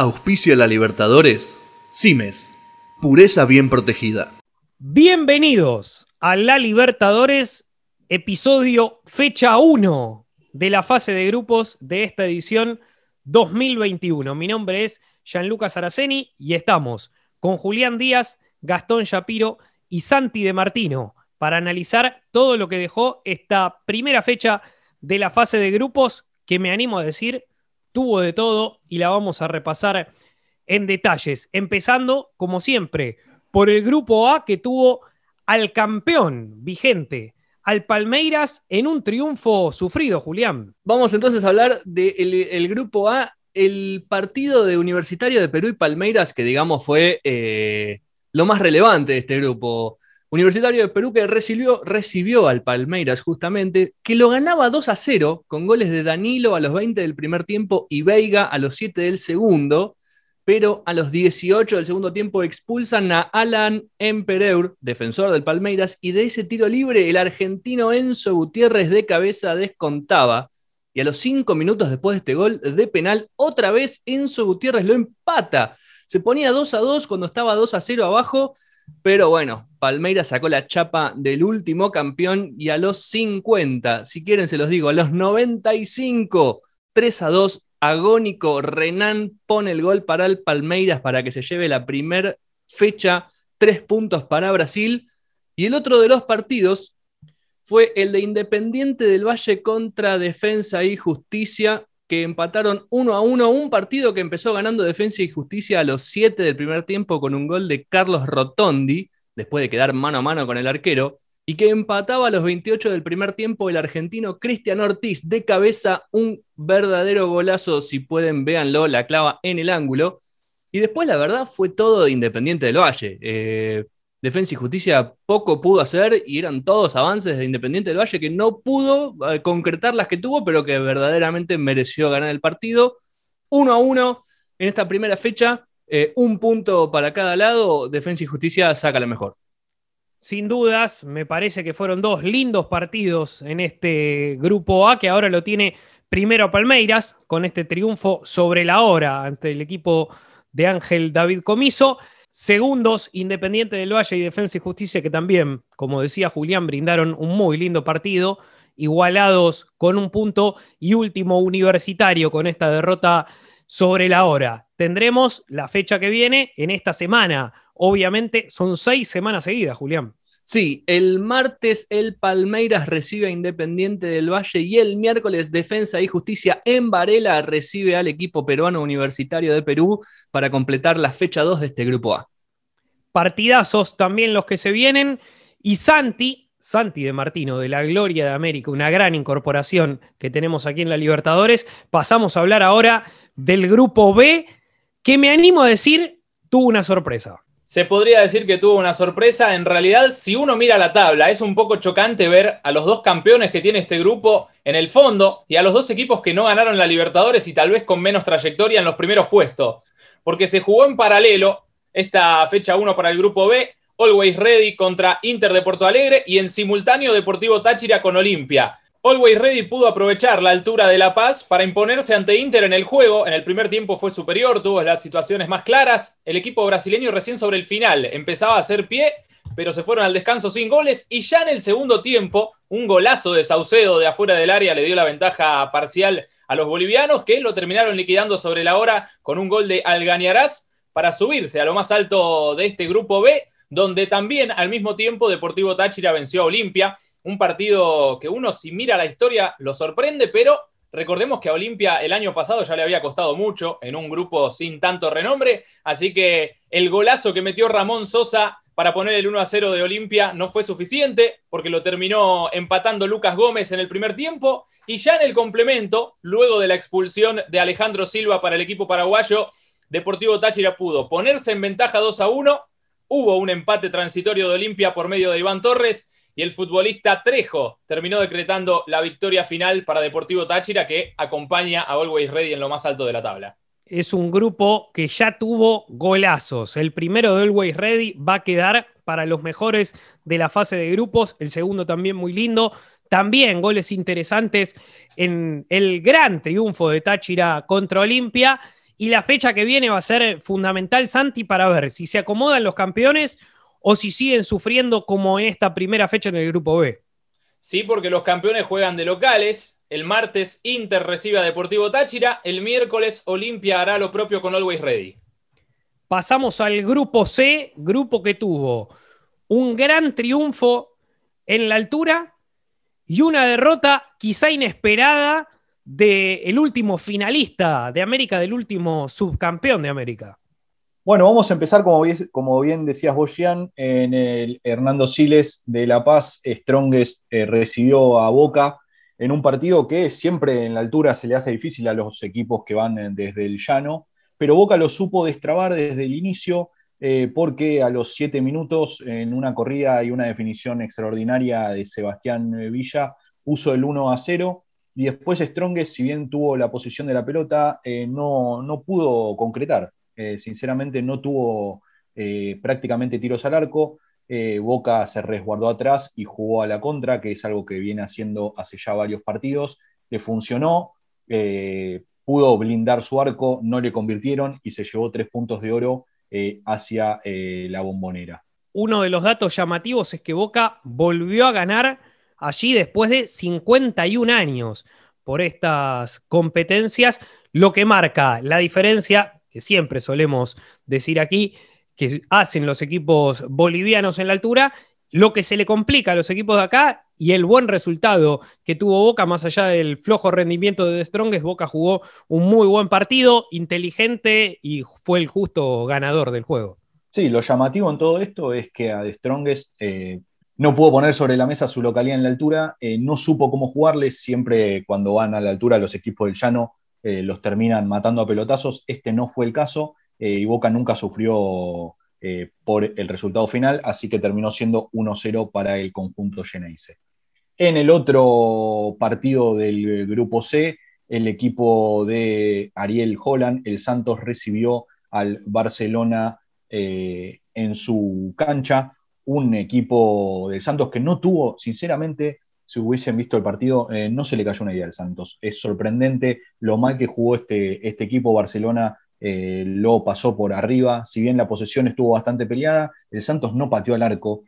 Auspicia la Libertadores. Cimes. Pureza bien protegida. Bienvenidos a la Libertadores, episodio fecha 1 de la fase de grupos de esta edición 2021. Mi nombre es Gianluca Saraceni y estamos con Julián Díaz, Gastón Shapiro y Santi de Martino para analizar todo lo que dejó esta primera fecha de la fase de grupos que me animo a decir tuvo de todo y la vamos a repasar en detalles, empezando como siempre por el grupo A que tuvo al campeón vigente, al Palmeiras en un triunfo sufrido, Julián. Vamos entonces a hablar del grupo A, el partido de Universitario de Perú y Palmeiras, que digamos fue eh, lo más relevante de este grupo. Universitario de Perú que recibió, recibió al Palmeiras justamente, que lo ganaba 2 a 0 con goles de Danilo a los 20 del primer tiempo y Veiga a los 7 del segundo, pero a los 18 del segundo tiempo expulsan a Alan Empereur, defensor del Palmeiras, y de ese tiro libre el argentino Enzo Gutiérrez de cabeza descontaba. Y a los 5 minutos después de este gol de penal, otra vez Enzo Gutiérrez lo empata. Se ponía 2 a 2 cuando estaba 2 a 0 abajo pero bueno, Palmeiras sacó la chapa del último campeón y a los 50, si quieren se los digo, a los 95, 3 a 2, agónico, Renan pone el gol para el Palmeiras para que se lleve la primera fecha, tres puntos para Brasil. Y el otro de los partidos fue el de Independiente del Valle contra Defensa y Justicia, que empataron 1 a 1, un partido que empezó ganando Defensa y Justicia a los 7 del primer tiempo con un gol de Carlos Rotondi, después de quedar mano a mano con el arquero, y que empataba a los 28 del primer tiempo el argentino Cristian Ortiz de cabeza, un verdadero golazo, si pueden véanlo, la clava en el ángulo. Y después la verdad fue todo de Independiente del Valle. Eh, Defensa y Justicia poco pudo hacer y eran todos avances de Independiente del Valle que no pudo eh, concretar las que tuvo, pero que verdaderamente mereció ganar el partido. Uno a uno en esta primera fecha, eh, un punto para cada lado, Defensa y Justicia saca la mejor. Sin dudas, me parece que fueron dos lindos partidos en este grupo A, que ahora lo tiene primero Palmeiras, con este triunfo sobre la hora ante el equipo de Ángel David Comiso. Segundos, Independiente del Valle y Defensa y Justicia, que también, como decía Julián, brindaron un muy lindo partido, igualados con un punto y último universitario con esta derrota sobre la hora. Tendremos la fecha que viene en esta semana. Obviamente son seis semanas seguidas, Julián. Sí, el martes el Palmeiras recibe a Independiente del Valle y el miércoles Defensa y Justicia en Varela recibe al equipo peruano universitario de Perú para completar la fecha 2 de este grupo A. Partidazos también los que se vienen y Santi, Santi de Martino de la Gloria de América, una gran incorporación que tenemos aquí en la Libertadores. Pasamos a hablar ahora del grupo B que me animo a decir tuvo una sorpresa se podría decir que tuvo una sorpresa. En realidad, si uno mira la tabla, es un poco chocante ver a los dos campeones que tiene este grupo en el fondo y a los dos equipos que no ganaron la Libertadores y tal vez con menos trayectoria en los primeros puestos. Porque se jugó en paralelo esta fecha 1 para el grupo B, Always Ready contra Inter de Porto Alegre y en simultáneo Deportivo Táchira con Olimpia. Always Ready pudo aprovechar la altura de La Paz para imponerse ante Inter en el juego. En el primer tiempo fue superior, tuvo las situaciones más claras. El equipo brasileño recién sobre el final empezaba a hacer pie, pero se fueron al descanso sin goles. Y ya en el segundo tiempo, un golazo de Saucedo de afuera del área le dio la ventaja parcial a los bolivianos, que lo terminaron liquidando sobre la hora con un gol de Algañarás para subirse a lo más alto de este grupo B, donde también al mismo tiempo Deportivo Táchira venció a Olimpia un partido que uno si mira la historia lo sorprende, pero recordemos que a Olimpia el año pasado ya le había costado mucho en un grupo sin tanto renombre, así que el golazo que metió Ramón Sosa para poner el 1 a 0 de Olimpia no fue suficiente porque lo terminó empatando Lucas Gómez en el primer tiempo y ya en el complemento, luego de la expulsión de Alejandro Silva para el equipo paraguayo, Deportivo Táchira pudo ponerse en ventaja 2 a 1, hubo un empate transitorio de Olimpia por medio de Iván Torres y el futbolista Trejo terminó decretando la victoria final para Deportivo Táchira que acompaña a Always Ready en lo más alto de la tabla. Es un grupo que ya tuvo golazos. El primero de Always Ready va a quedar para los mejores de la fase de grupos, el segundo también muy lindo. También goles interesantes en el gran triunfo de Táchira contra Olimpia Y la fecha que viene va a ser fundamental, Santi, para ver si se acomodan los campeones o si siguen sufriendo como en esta primera fecha en el grupo B. Sí, porque los campeones juegan de locales. El martes Inter recibe a Deportivo Táchira. El miércoles Olimpia hará lo propio con Always Ready. Pasamos al grupo C, grupo que tuvo un gran triunfo en la altura y una derrota quizá inesperada del último finalista de América, del último subcampeón de América. Bueno, vamos a empezar, como bien, decías vos, en el Hernando Siles de La Paz, Strongest eh, recibió a Boca en un partido que siempre en la altura se le hace difícil a los equipos que van eh, desde el llano, pero Boca lo supo destrabar desde el inicio, eh, porque a los siete minutos, en una corrida y una definición extraordinaria de Sebastián Villa, puso el 1 a 0 y después Strongest, si bien tuvo la posición de la pelota, no, no, pudo concretar. Eh, sinceramente no tuvo prácticamente tiros al arco. Boca se resguardó atrás y jugó a la contra, que es algo que viene haciendo hace ya varios partidos. Le funcionó, pudo blindar su arco, no le convirtieron y se llevó tres puntos de oro eh, hacia eh, la bombonera. Uno de los datos llamativos es que Boca volvió a ganar allí después de 51 años por estas competencias, lo que marca la diferencia que siempre solemos decir aquí, que hacen los equipos bolivianos en la altura, lo que se le complica a los equipos de acá y el buen resultado que tuvo Boca, más allá del flojo rendimiento de Strongest, Boca jugó un muy buen partido, inteligente y fue el justo ganador del juego. Sí, lo llamativo en todo esto es que a The Strongest eh, no pudo poner sobre la mesa su localidad en la altura, eh, no supo cómo jugarle, siempre cuando van a la altura los equipos del llano eh, los terminan matando a pelotazos, este no fue el caso y Boca nunca sufrió por el resultado final, así que terminó siendo 1-0 para el conjunto Geneise. En el otro partido del grupo C, el equipo de Ariel Holland, el Santos recibió al Barcelona eh, en su cancha, un equipo del Santos que no tuvo, sinceramente, si hubiesen visto el partido, eh, no se le cayó una idea al Santos. Es sorprendente lo mal que jugó este, este equipo. Barcelona eh, lo pasó por arriba. Si bien la posesión estuvo bastante peleada, el Santos no pateó al arco,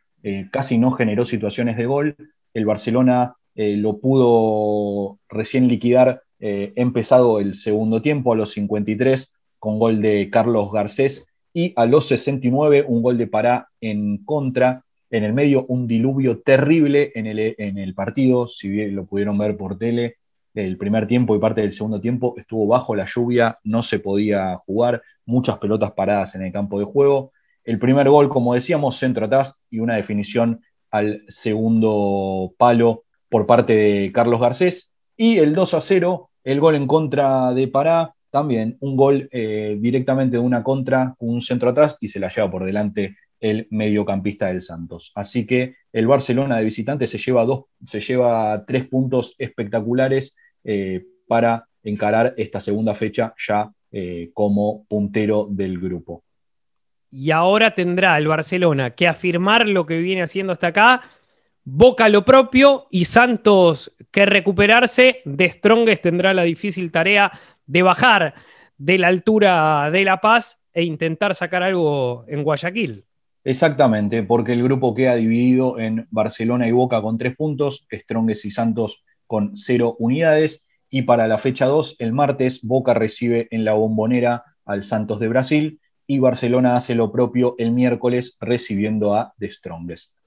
casi no generó situaciones de gol el Barcelona eh, lo pudo recién liquidar eh, empezado el segundo tiempo a los 53 con gol de Carlos Garcés y a los 69 un gol de Pará en contra. En el medio un diluvio terrible en el, en el partido, si bien lo pudieron ver por tele, el primer tiempo y parte del segundo tiempo estuvo bajo la lluvia, no se podía jugar, muchas pelotas paradas en el campo de juego. El primer gol, como decíamos, centro atrás y una definición al segundo palo por parte de Carlos Garcés. Y el 2 a 0, el gol en contra de Pará, también un gol eh, directamente de una contra, un centro atrás y se la lleva por delante el mediocampista del Santos. Así que el Barcelona de visitante se lleva, dos, se lleva tres puntos espectaculares eh, para encarar esta segunda fecha ya eh, como puntero del grupo y ahora tendrá el Barcelona que afirmar lo que viene haciendo hasta acá, Boca lo propio y Santos que recuperarse, de Strongest tendrá la difícil tarea de bajar de la altura de La Paz e intentar sacar algo en Guayaquil. Exactamente, porque el grupo queda dividido en Barcelona y Boca con tres puntos, Strongest y Santos con cero unidades, y para la fecha 2, el martes, Boca recibe en la bombonera al Santos de Brasil y Barcelona hace lo propio el miércoles recibiendo a The Strongest.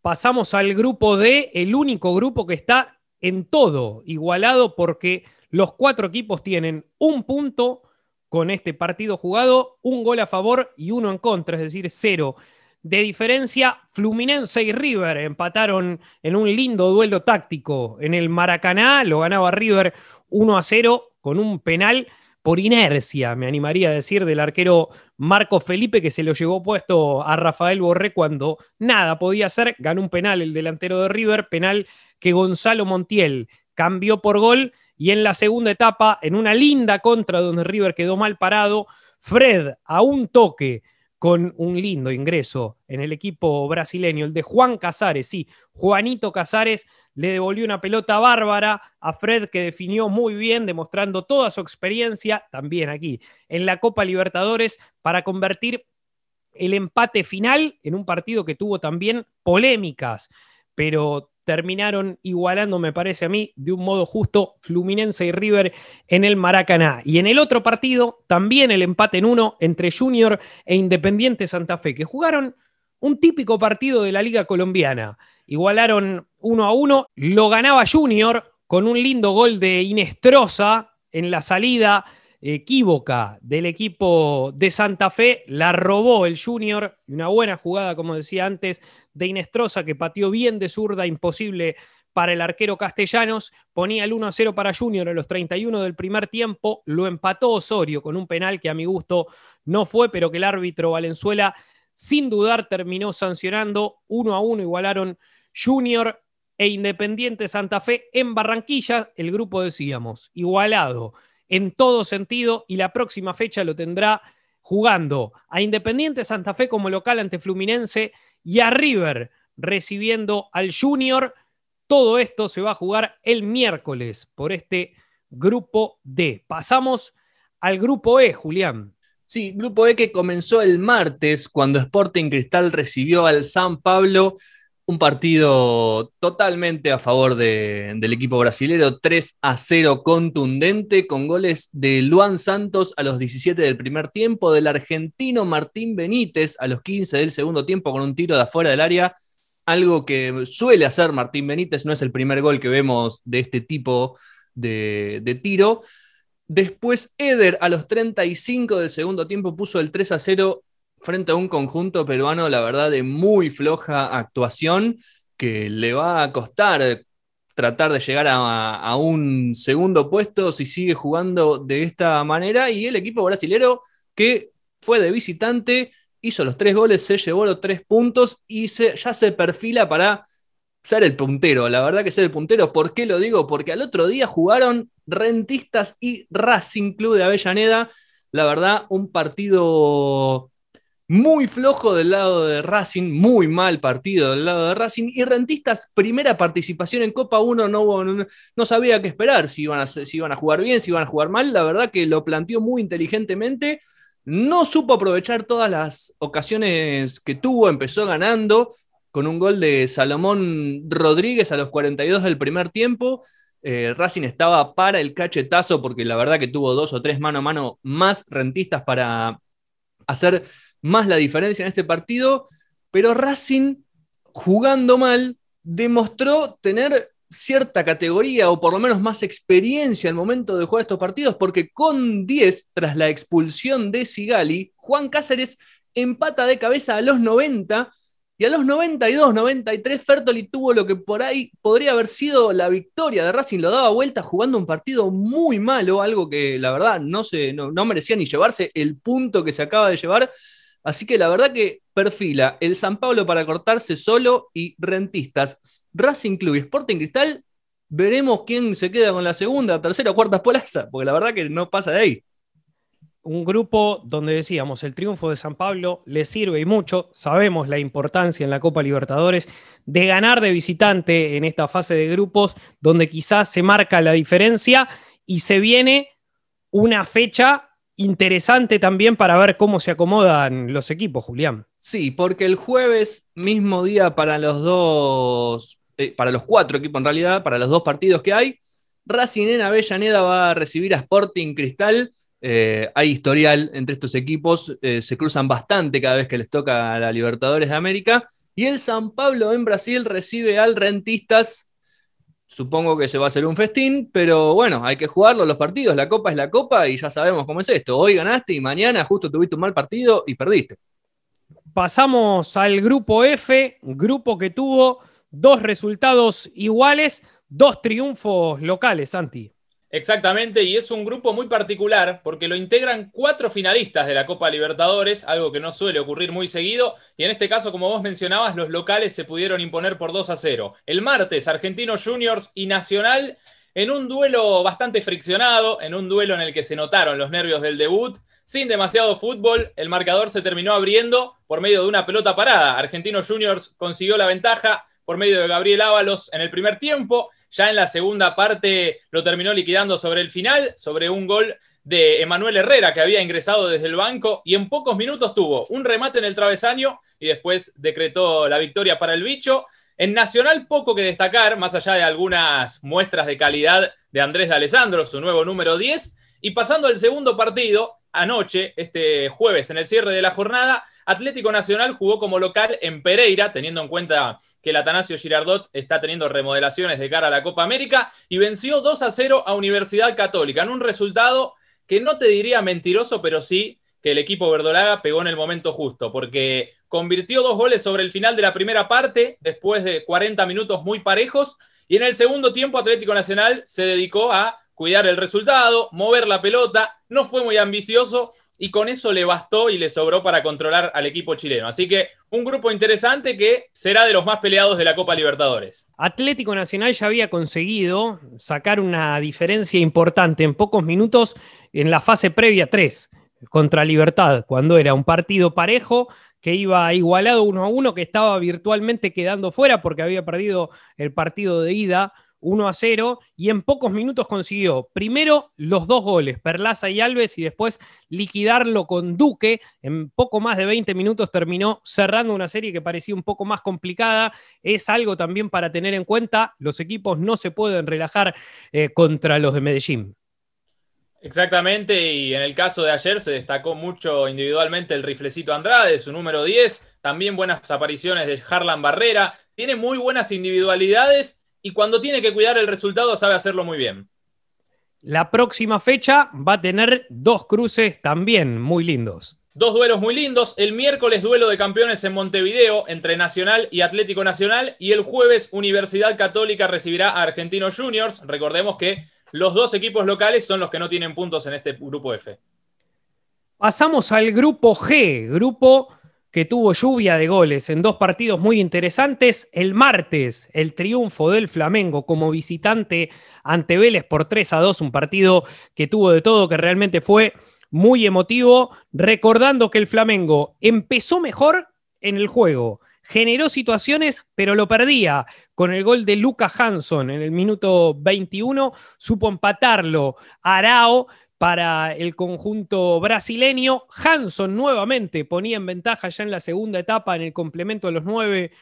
Pasamos al grupo D, el único grupo que está en todo igualado porque los cuatro equipos tienen un punto con este partido jugado, un gol a favor y uno en contra, es decir, cero. De diferencia, Fluminense y River empataron en un lindo duelo táctico en el Maracaná, lo ganaba River 1 a 0 con un penal por inercia, me animaría a decir, del arquero Marco Felipe, que se lo llevó puesto a Rafael Borré cuando nada podía hacer. Ganó un penal el delantero de River, penal que Gonzalo Montiel cambió por gol. Y en la segunda etapa, en una linda contra donde River quedó mal parado, Fred a un toque con un lindo ingreso en el equipo brasileño, el de Juan Casares, sí, Juanito Casares le devolvió una pelota bárbara a Fred que definió muy bien, demostrando toda su experiencia, también aquí, en la Copa Libertadores, para convertir el empate final en un partido que tuvo también polémicas, pero terminaron igualando, me parece a mí, de un modo justo Fluminense y River en el Maracaná. Y en el otro partido, también el empate en uno entre Junior e Independiente Santa Fe, que jugaron un típico partido de la Liga Colombiana. Igualaron uno a uno, lo ganaba Junior con un lindo gol de Inestrosa en la salida equívoca del equipo de Santa Fe, la robó el Junior, una buena jugada, como decía antes, de Inestrosa, que pateó bien de zurda, imposible para el arquero Castellanos, ponía el 1 a 0 para Junior en los 31 del primer tiempo, lo empató Osorio con un penal que a mi gusto no fue, pero que el árbitro Valenzuela sin dudar terminó sancionando. 1 a 1, igualaron Junior e Independiente Santa Fe en Barranquilla, el grupo decíamos, igualado en todo sentido y la próxima fecha lo tendrá jugando a Independiente Santa Fe como local ante Fluminense y a River recibiendo al Junior. Todo esto se va a jugar el miércoles por este grupo D. Pasamos al grupo E, Julián. Sí, grupo E que comenzó el martes cuando Sporting Cristal recibió al San Pablo un partido totalmente a favor del equipo brasilero, 3 a 0 contundente, con goles de Luan Santos a los 17 del primer tiempo, del argentino Martín Benítez a los 15 del segundo tiempo con un tiro de afuera del área, algo que suele hacer Martín Benítez, no es el primer gol que vemos de este tipo de, de tiro. Después Eder a los 35 del segundo tiempo puso el 3 a 0 frente a un conjunto peruano, la verdad, de muy floja actuación, que le va a costar tratar de llegar a, un segundo puesto si sigue jugando de esta manera. Y el equipo brasilero que fue de visitante, hizo los tres goles, se llevó los tres puntos y ya se perfila para ser el puntero. La verdad que ser el puntero, ¿por qué lo digo? Porque al otro día jugaron Rentistas y Racing Club de Avellaneda. La verdad, un partido muy flojo del lado de Racing, muy mal partido del lado de Racing. Y Rentistas, primera participación en Copa 1, no, no, sabía qué esperar, si iban, a, si iban a jugar bien, si iban a jugar mal. La verdad que lo planteó muy inteligentemente. No supo aprovechar todas las ocasiones que tuvo, empezó ganando con un gol de Salomón Rodríguez a los 42 del primer tiempo. Eh, Racing estaba para el cachetazo porque la verdad que tuvo dos o tres mano a mano más rentistas para hacer más la diferencia en este partido, pero Racing, jugando mal, demostró tener cierta categoría o por lo menos más experiencia al momento de jugar estos partidos, porque con 10, tras la expulsión de Sigali, Juan Cáceres empata de cabeza a los 90 y a los 92, 93 Fertoli tuvo lo que por ahí podría haber sido la victoria de Racing, lo daba vuelta jugando un partido muy malo, algo que la verdad no, se, no, no merecía ni llevarse el punto que se acaba de llevar Así que la verdad que perfila el San Pablo para cortarse solo y rentistas. Racing Club y Sporting Cristal, veremos quién se queda con la segunda, tercera o cuarta polaza, porque la verdad que no pasa de ahí. Un grupo donde decíamos el triunfo de San Pablo le sirve y mucho. Sabemos la importancia en la Copa Libertadores de ganar de visitante en esta fase de grupos, donde quizás se marca la diferencia y se viene una fecha interesante también para ver cómo se acomodan los equipos, Julián. Sí, porque el jueves, mismo día para los dos, eh, para los cuatro equipos en realidad, para los dos partidos que hay, Racing en Avellaneda va a recibir a Sporting Cristal. Eh, hay historial entre estos equipos, eh, se cruzan bastante cada vez que les toca a la Libertadores de América. Y el San Pablo en Brasil recibe al Rentistas Supongo que se va a hacer un festín, pero bueno, hay que jugarlo los partidos. La copa es la copa y ya sabemos cómo es esto. Hoy ganaste y mañana justo tuviste un mal partido y perdiste. Pasamos al grupo F, grupo que tuvo dos resultados iguales, dos triunfos locales, Santi. Exactamente, y es un grupo muy particular porque lo integran cuatro finalistas de la Copa Libertadores, algo que no suele ocurrir muy seguido, y en este caso, como vos mencionabas, los locales se pudieron imponer por 2 a 0. El martes, Argentinos Juniors y Nacional en un duelo bastante friccionado, en un duelo en el que se notaron los nervios del debut, sin demasiado fútbol, el marcador se terminó abriendo por medio de una pelota parada. Argentinos Juniors consiguió la ventaja por medio de Gabriel Ábalos en el primer tiempo. Ya en la segunda parte lo terminó liquidando sobre el final, sobre un gol de Emanuel Herrera, que había ingresado desde el banco y en pocos minutos tuvo un remate en el travesaño y después decretó la victoria para el bicho. En Nacional poco que destacar, más allá de algunas muestras de calidad de Andrés de Alessandro, su nuevo número 10. Y pasando al segundo partido, anoche, este jueves, en el cierre de la jornada, Atlético Nacional jugó como local en Pereira, teniendo en cuenta que el Atanasio Girardot está teniendo remodelaciones de cara a la Copa América, y venció 2 a 0 a Universidad Católica, en un resultado que no te diría mentiroso, pero sí que el equipo verdolaga pegó en el momento justo, porque convirtió dos goles sobre el final de la primera parte, después de 40 minutos muy parejos, y en el segundo tiempo Atlético Nacional se dedicó a cuidar el resultado, mover la pelota, no fue muy ambicioso y con eso le bastó y le sobró para controlar al equipo chileno. Así que un grupo interesante que será de los más peleados de la Copa Libertadores. Atlético Nacional ya había conseguido sacar una diferencia importante en pocos minutos en la fase previa 3 contra Libertad, cuando era un partido parejo que iba igualado uno a uno, que estaba virtualmente quedando fuera porque había perdido el partido de ida 1 a 0 y en pocos minutos consiguió primero los dos goles, Perlaza y Alves, y después liquidarlo con Duque. En poco más de 20 minutos terminó cerrando una serie que parecía un poco más complicada. Es algo también para tener en cuenta, los equipos no se pueden relajar eh, contra los de Medellín. Exactamente, y en el caso de ayer se destacó mucho individualmente el riflecito Andrade, su número 10, también buenas apariciones de Harlan Barrera, tiene muy buenas individualidades y cuando tiene que cuidar el resultado sabe hacerlo muy bien. La próxima fecha va a tener dos cruces también muy lindos. Dos duelos muy lindos. El miércoles duelo de campeones en Montevideo entre Nacional y Atlético Nacional y el jueves Universidad Católica recibirá a Argentinos Juniors. Recordemos que los dos equipos locales son los que no tienen puntos en este grupo F. Pasamos al grupo G, grupo que tuvo lluvia de goles en dos partidos muy interesantes. El martes, el triunfo del Flamengo como visitante ante Vélez por 3 a 2, un partido que tuvo de todo, que realmente fue muy emotivo, recordando que el Flamengo empezó mejor en el juego generó situaciones, pero lo perdía. Con el gol de Luca Hanson en el minuto 21, supo empatarlo Arao para el conjunto brasileño. Hanson nuevamente ponía en ventaja ya en la segunda etapa, en el complemento de los nueve,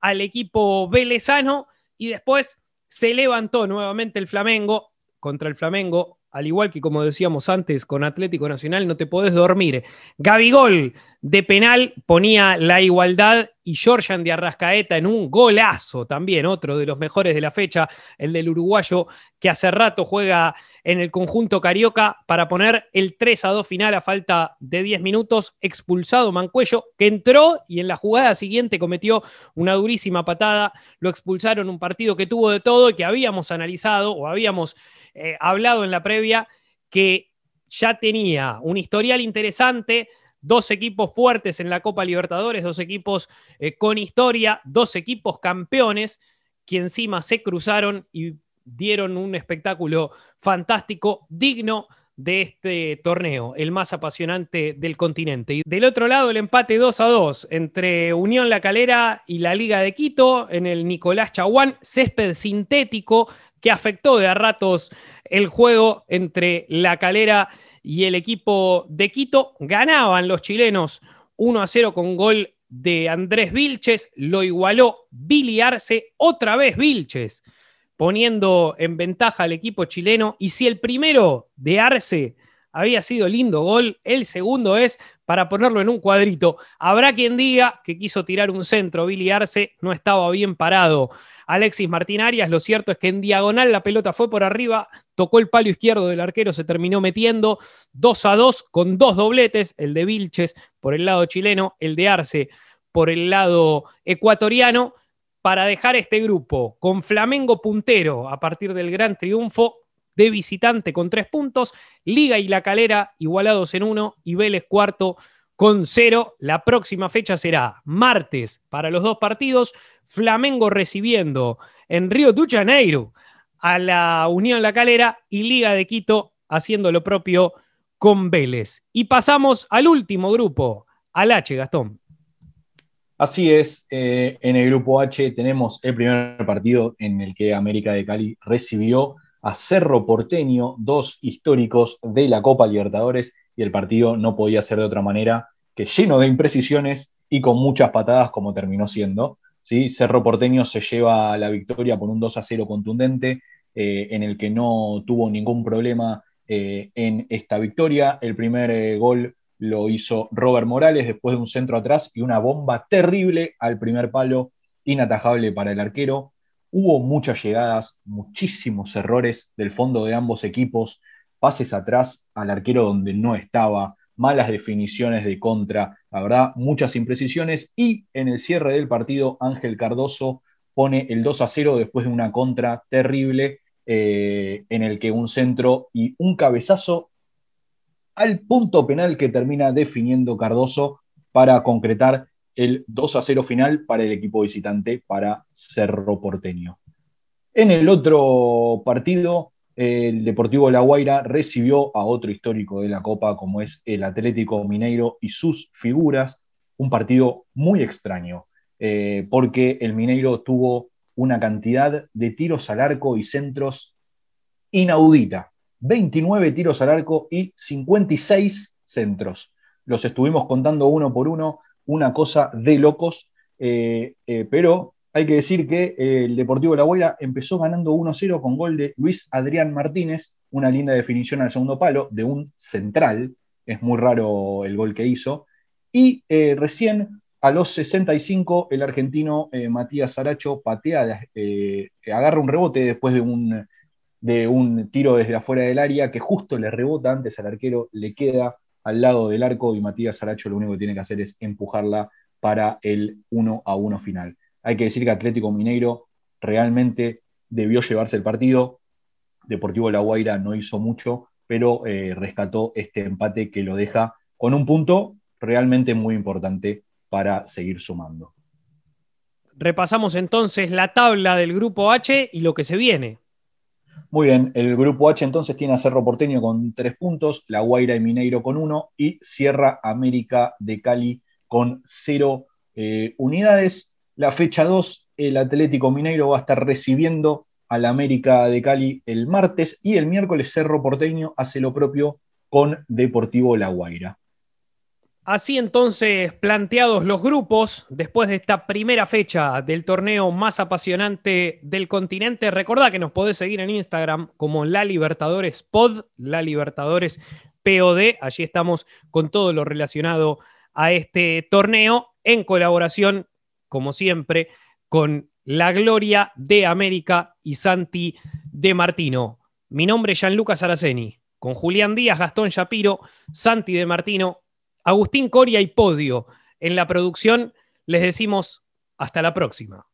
al equipo velezano y después se levantó nuevamente el Flamengo contra el Flamengo al igual que como decíamos antes con Atlético Nacional, no te podés dormir. Gabigol de penal ponía la igualdad y Georgian de Arrascaeta en un golazo también, otro de los mejores de la fecha, el del uruguayo que hace rato juega en el conjunto carioca para poner el 3 a 2 final a falta de 10 minutos, expulsado Mancuello, que entró y en la jugada siguiente cometió una durísima patada, lo expulsaron un partido que tuvo de todo y que habíamos analizado o habíamos eh, hablado en la previa que ya tenía un historial interesante, dos equipos fuertes en la Copa Libertadores, dos equipos eh, con historia, dos equipos campeones que encima se cruzaron y dieron un espectáculo fantástico, digno de este torneo, el más apasionante del continente. Y del otro lado, el empate 2 a 2 entre Unión La Calera y la Liga de Quito en el Nicolás Chaguán, césped sintético que afectó de a ratos el juego entre La Calera y el equipo de Quito. Ganaban los chilenos 1 a 0 con gol de Andrés Vilches, lo igualó Billy Arce, otra vez Vilches poniendo en ventaja al equipo chileno. Y si el primero de Arce había sido lindo gol, el segundo es para ponerlo en un cuadrito. Habrá quien diga que quiso tirar un centro, Billy Arce no estaba bien parado. Alexis Martín Arias, lo cierto es que en diagonal la pelota fue por arriba, tocó el palo izquierdo del arquero, se terminó metiendo 2 a 2 con dos dobletes, el de Vilches por el lado chileno, el de Arce por el lado ecuatoriano para dejar este grupo con Flamengo puntero a partir del gran triunfo de visitante con tres puntos, Liga y La Calera igualados en uno y Vélez cuarto con cero. La próxima fecha será martes para los dos partidos, Flamengo recibiendo en Río de Janeiro a la Unión La Calera y Liga de Quito haciendo lo propio con Vélez. Y pasamos al último grupo, al H, Gastón. Así es, eh, en el grupo H tenemos el primer partido en el que América de Cali recibió a Cerro Porteño, dos históricos de la Copa Libertadores, y el partido no podía ser de otra manera que lleno de imprecisiones y con muchas patadas como terminó siendo. ¿sí? Cerro Porteño se lleva la victoria por un 2 a 0 contundente, eh, en el que no tuvo ningún problema eh, en esta victoria. El primer gol lo hizo Robert Morales después de un centro atrás y una bomba terrible al primer palo, inatajable para el arquero. Hubo muchas llegadas, muchísimos errores del fondo de ambos equipos, pases atrás al arquero donde no estaba, malas definiciones de contra, la verdad, muchas imprecisiones y en el cierre del partido Ángel Cardoso pone el 2 a 0 después de una contra terrible eh, en el que un centro y un cabezazo al punto penal que termina definiendo Cardoso para concretar el 2 a 0 final para el equipo visitante, para Cerro Porteño. En el otro partido, el Deportivo La Guaira recibió a otro histórico de la Copa, como es el Atlético Mineiro y sus figuras. Un partido muy extraño, eh, porque el Mineiro tuvo una cantidad de tiros al arco y centros inaudita. 29 tiros al arco y 56 centros. Los estuvimos contando uno por uno, una cosa de locos, eh, eh, pero hay que decir que eh, el Deportivo La Guaira empezó ganando 1-0 con gol de Luis Adrián Martínez, una linda definición al segundo palo de un central, es muy raro el gol que hizo, y recién a los 65 el argentino Matías Aracho patea, agarra un rebote después de un de un tiro desde afuera del área que justo le rebota antes al arquero, le queda al lado del arco y Matías Saracho lo único que tiene que hacer es empujarla para el 1 a 1 final. Hay que decir que Atlético Mineiro realmente debió llevarse el partido. Deportivo La Guaira no hizo mucho, pero eh, rescató este empate que lo deja con un punto realmente muy importante para seguir sumando. Repasamos entonces la tabla del grupo H y lo que se viene. Muy bien, el grupo H entonces tiene a Cerro Porteño con tres puntos, La Guaira y Mineiro con uno y Sierra América de Cali con cero eh, unidades. La fecha 2, el Atlético Mineiro va a estar recibiendo al América de Cali el martes y el miércoles Cerro Porteño hace lo propio con Deportivo La Guaira. Así entonces planteados los grupos, después de esta primera fecha del torneo más apasionante del continente, recordá que nos podés seguir en Instagram como La Libertadores Pod, La Libertadores POD, allí estamos con todo lo relacionado a este torneo en colaboración, como siempre, con La Gloria de América y Santi de Martino. Mi nombre es Gianluca Saraceni, con Julián Díaz, Gastón Shapiro, Santi de Martino Agustín Coria y Podio en la producción. Les decimos hasta la próxima.